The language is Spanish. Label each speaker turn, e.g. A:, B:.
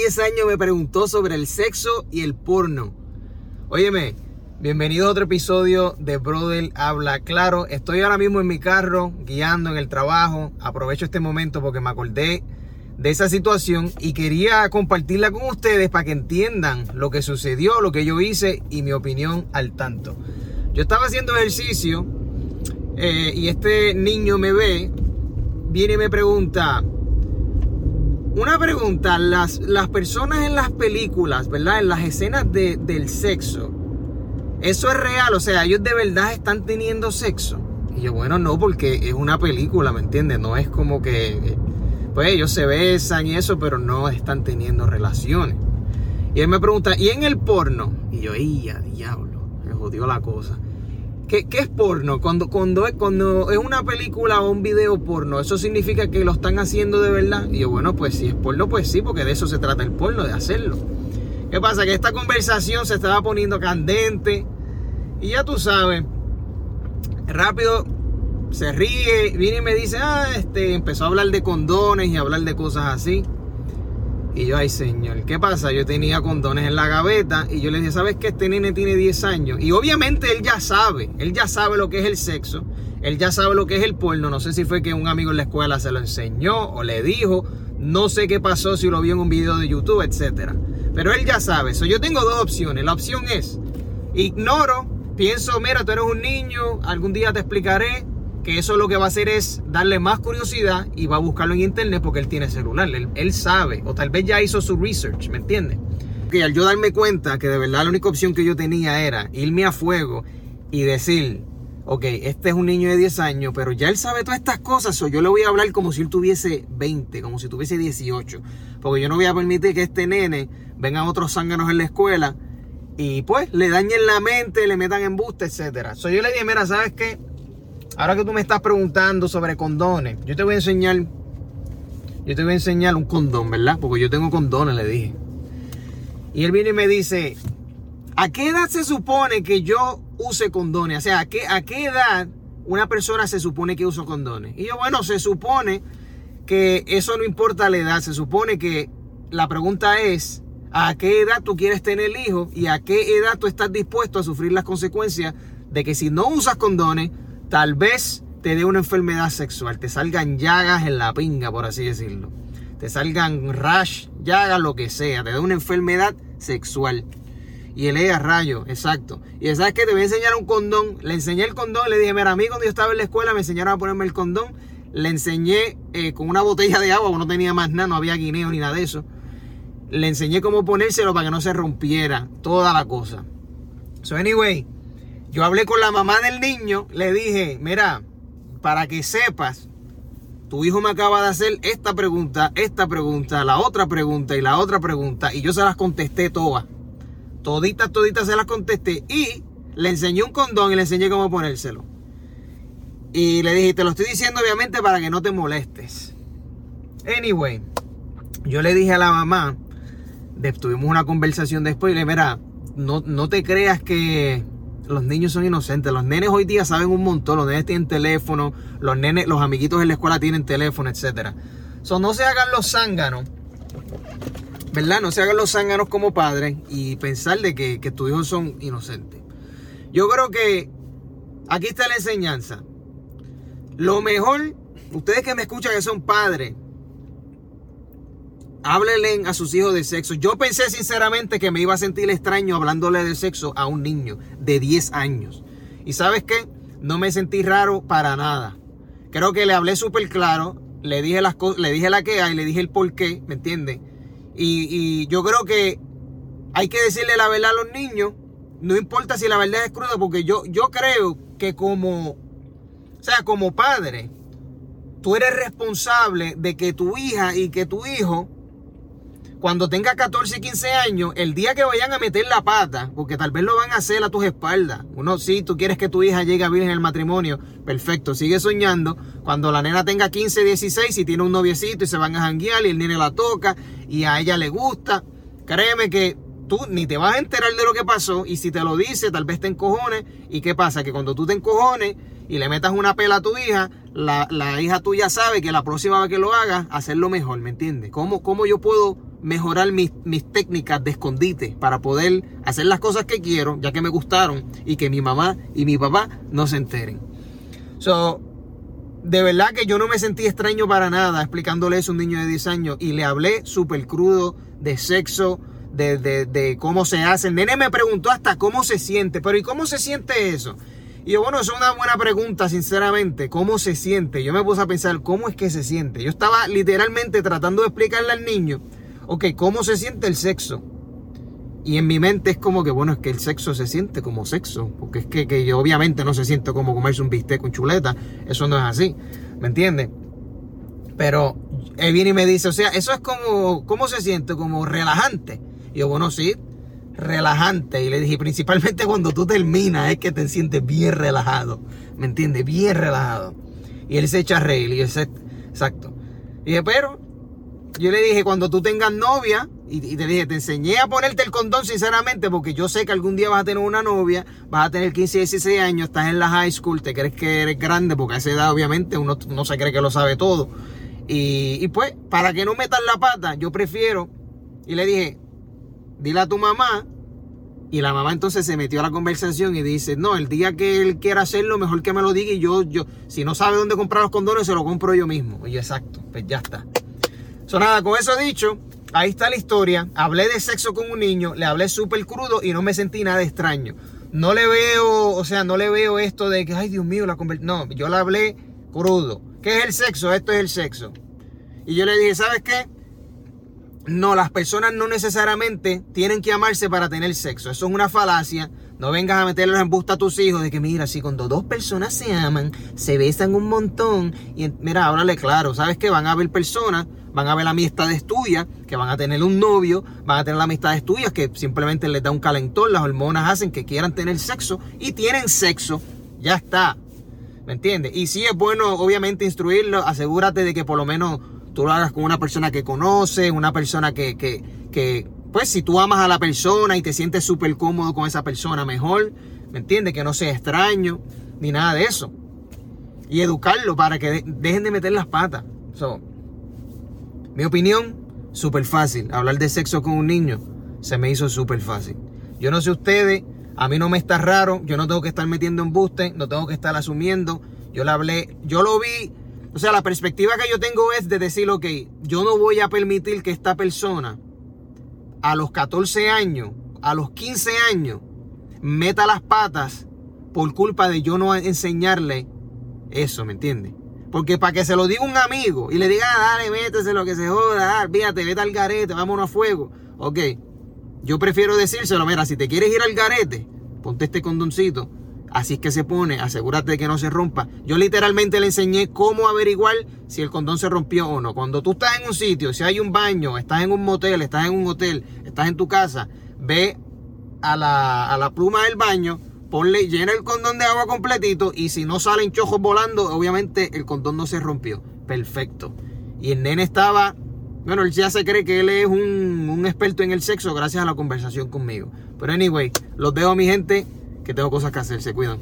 A: 10 años me preguntó sobre el sexo y el porno. Óyeme, bienvenido a otro episodio de Brother Habla Claro. Estoy ahora mismo en mi carro, guiando en el trabajo. Aprovecho este momento porque me acordé de esa situación y quería compartirla con ustedes para que entiendan lo que sucedió, lo que yo hice y mi opinión al tanto. Yo estaba haciendo ejercicio eh, y este niño me ve, viene y me pregunta, una pregunta, las, las personas en las películas, ¿verdad? En las escenas de, del sexo, ¿eso es real? O sea, ellos de verdad están teniendo sexo. Y yo, bueno, no, porque es una película, ¿me entiendes? No es como que, pues ellos se besan y eso, pero no están teniendo relaciones. Y él me pregunta, ¿y en el porno? Y yo, ¡ay, diablo! Me jodió la cosa. ¿Qué, es porno? Cuando, cuando, cuando es una película o un video porno, ¿eso significa que lo están haciendo de verdad? Y yo, bueno, pues si es porno, pues sí, porque de eso se trata el porno, de hacerlo. ¿Qué pasa? Que esta conversación se estaba poniendo candente. Y ya tú sabes, rápido se ríe, viene y me dice, ah, este, empezó a hablar de condones y hablar de cosas así. Y yo, ay señor, ¿qué pasa? Yo tenía condones en la gaveta y yo le dije, ¿sabes que este nene tiene 10 años? Y obviamente él ya sabe, él ya sabe lo que es el sexo, él ya sabe lo que es el porno. No sé si fue que un amigo en la escuela se lo enseñó o le dijo, no sé qué pasó, si lo vio en un video de YouTube, etc. Pero él ya sabe. eso yo tengo dos opciones. La opción es, ignoro, pienso, mira, tú eres un niño, algún día te explicaré que eso lo que va a hacer es darle más curiosidad y va a buscarlo en internet porque él tiene celular, él, sabe, o tal vez ya hizo su research, ¿me entiendes? Que al yo darme cuenta que de verdad la única opción que yo tenía era irme a fuego y decir, ok, este es un niño de 10 años, pero ya él sabe todas estas cosas, o yo le voy a hablar como si él tuviese 20, como si tuviese 18, porque yo no voy a permitir que este nene vengan otros zánganos en la escuela y pues le dañen la mente, le metan embuste, etcétera. So, yo le dije, mira, ¿sabes qué? Ahora que tú me estás preguntando sobre condones, yo te voy a enseñar. Yo te voy a enseñar un condón, ¿verdad? Porque yo tengo condones, le dije. Y él viene y me dice: ¿A qué edad se supone que yo use condones? O sea, ¿a qué, a qué edad una persona se supone que usa condones? Y yo, bueno, se supone que eso no importa la edad. Se supone que la pregunta es: ¿a qué edad tú quieres tener el hijo? Y a qué edad tú estás dispuesto a sufrir las consecuencias de que si no usas condones, Tal vez te dé una enfermedad sexual, te salgan llagas en la pinga, por así decirlo. Te salgan rash, llagas, lo que sea, te dé una enfermedad sexual. Y él a rayo, exacto. Y sabes que te voy a enseñar un condón. Le enseñé el condón, le dije, mira, a mí cuando yo estaba en la escuela me enseñaron a ponerme el condón. Le enseñé eh, con una botella de agua, no tenía más nada, no había guineo ni nada de eso. Le enseñé cómo ponérselo para que no se rompiera toda la cosa. So, anyway, yo hablé con la mamá del niño, le dije, mira, para que sepas, tu hijo me acaba de hacer esta pregunta, esta pregunta, la otra pregunta y la otra pregunta, y yo se las contesté todas. Toditas, toditas se las contesté y le enseñé un condón y le enseñé cómo ponérselo. Y le dije, te lo estoy diciendo obviamente para que no te molestes. Anyway, yo le dije a la mamá, tuvimos una conversación después y le dije, mira, no, no te creas que los niños son inocentes. Los nenes hoy día saben un montón. Los nenes tienen teléfono. Los nenes, los amiguitos en la escuela tienen teléfono, etc. So, no se hagan los zánganos. ¿Verdad? No se hagan los zánganos como padres y pensar de que, que tus hijos son inocentes. Yo creo que aquí está la enseñanza. Lo mejor, ustedes que me escuchan que son padres, háblenle a sus hijos de sexo. Yo pensé sinceramente que me iba a sentir extraño hablándole de sexo a un niño de 10 años. Y sabes qué? No me sentí raro para nada. Creo que le hablé súper claro, le dije las cosas, le dije la que hay, le dije el por qué, ¿me entiendes? Y, y, yo creo que hay que decirle la verdad a los niños, no importa si la verdad es cruda, porque yo, yo creo que como, o sea, como padre, tú eres responsable de que tu hija y que tu hijo cuando tenga 14 y 15 años, el día que vayan a meter la pata, porque tal vez lo van a hacer a tus espaldas. Uno, sí, tú quieres que tu hija llegue a virgen en el matrimonio, perfecto, sigue soñando. Cuando la nena tenga 15, 16 y tiene un noviecito y se van a janguear y el nene la toca y a ella le gusta, créeme que tú ni te vas a enterar de lo que pasó y si te lo dice, tal vez te encojones. ¿Y qué pasa? Que cuando tú te encojones y le metas una pela a tu hija, la, hija tuya sabe que la próxima vez que lo haga, hacerlo mejor, ¿me entiendes? ¿Cómo, ¿Cómo yo puedo mejorar mis, mis, técnicas de escondite para poder hacer las cosas que quiero, ya que me gustaron, y que mi mamá y mi papá no se enteren. So, de verdad que yo no me sentí extraño para nada explicándole eso a un niño de 10 años y le hablé súper crudo de sexo, de, de, de, cómo se hace. El nene me preguntó hasta cómo se siente, pero ¿y cómo se siente eso? Y yo, bueno, es una buena pregunta, sinceramente. ¿Cómo se siente? Yo me puse a pensar, ¿cómo es que se siente? Yo estaba literalmente tratando de explicarle al niño, ok, ¿cómo se siente el sexo? Y en mi mente es como que, bueno, es que el sexo se siente como sexo. Porque es que, que yo obviamente no se siente como comerse un bistec con chuleta. Eso no es así. ¿Me entiendes? Pero él viene y me dice, o sea, eso es como, ¿cómo se siente? Como relajante. Y yo, bueno, sí, relajante. Y le dije, principalmente cuando tú terminas es que te sientes bien relajado. ¿Me entiendes? Bien relajado. Y él se echa a reír. Y yo, exacto. Y dije, pero, yo le dije, cuando tú tengas novia, y, te dije, te enseñé a ponerte el condón sinceramente porque yo sé que algún día vas a tener una novia, vas a tener 15, 16 años, estás en la high school, te crees que eres grande porque a esa edad obviamente uno no se cree que lo sabe todo. Y, y pues, para que no metas la pata, yo prefiero, y le dije, dile a tu mamá, y la mamá entonces se metió a la conversación y dice, no, el día que él quiera hacerlo, mejor que me lo diga y yo, yo, si no sabe dónde comprar los condones, se lo compro yo mismo. Y yo, exacto, pues ya está. So, nada, con eso dicho, ahí está la historia. Hablé de sexo con un niño, le hablé súper crudo y no me sentí nada extraño. No le veo, o sea, no le veo esto de que, ay Dios mío, la No, yo le hablé crudo. ¿Qué es el sexo? Esto es el sexo. Y yo le dije, ¿sabes qué? No, las personas no necesariamente tienen que amarse para tener sexo. Eso es una falacia. No vengas a meterlos en busta a tus hijos de que, mira, si cuando dos personas se aman, se besan un montón. Y mira, háblale claro, ¿sabes qué? Van a haber personas van a ver amistades tuyas que van a tener un novio, van a tener amistades tuyas que simplemente les da un calentón, las hormonas hacen que quieran tener sexo y tienen sexo, ya está. ¿Me entiendes? Y si es bueno, obviamente, instruirlo, asegúrate de que por lo menos tú lo hagas con una persona que conoce, una persona que, que, que pues si tú amas a la persona y te sientes súper cómodo con esa persona, mejor, ¿me entiendes? Que no sea extraño, ni nada de eso. Y educarlo para que dejen de meter las patas. Mi opinión, súper fácil. Hablar de sexo con un niño se me hizo súper fácil. Yo no sé ustedes, a mí no me está raro, yo no tengo que estar metiendo embuste, no tengo que estar asumiendo. Yo le hablé, yo lo vi, o sea, la perspectiva que yo tengo es de decir, ok, yo no voy a permitir que esta persona a los 14 años, a los 15 años, meta las patas por culpa de yo no enseñarle eso, ¿me entiendes? Porque para que se lo diga un amigo y le diga, ah, dale, métese lo que se joda, fíjate, vete al garete, vámonos a fuego. Ok, yo prefiero decírselo, mira, si te quieres ir al garete, ponte este condoncito. Así es que se pone, asegúrate de que no se rompa. Yo literalmente le enseñé cómo averiguar si el condón se rompió o no. Cuando tú estás en un sitio, si hay un baño, estás en un motel, estás en un hotel, estás en tu casa, ve a la, a la pluma del baño, ponle, llena el condón de agua completito y si no salen chojos volando, obviamente el condón no se rompió. Perfecto. Y el nene estaba, bueno, él ya se cree que él es un, un experto en el sexo gracias a la conversación conmigo. Pero anyway, los dejo mi gente, que tengo cosas que hacer, se cuidan.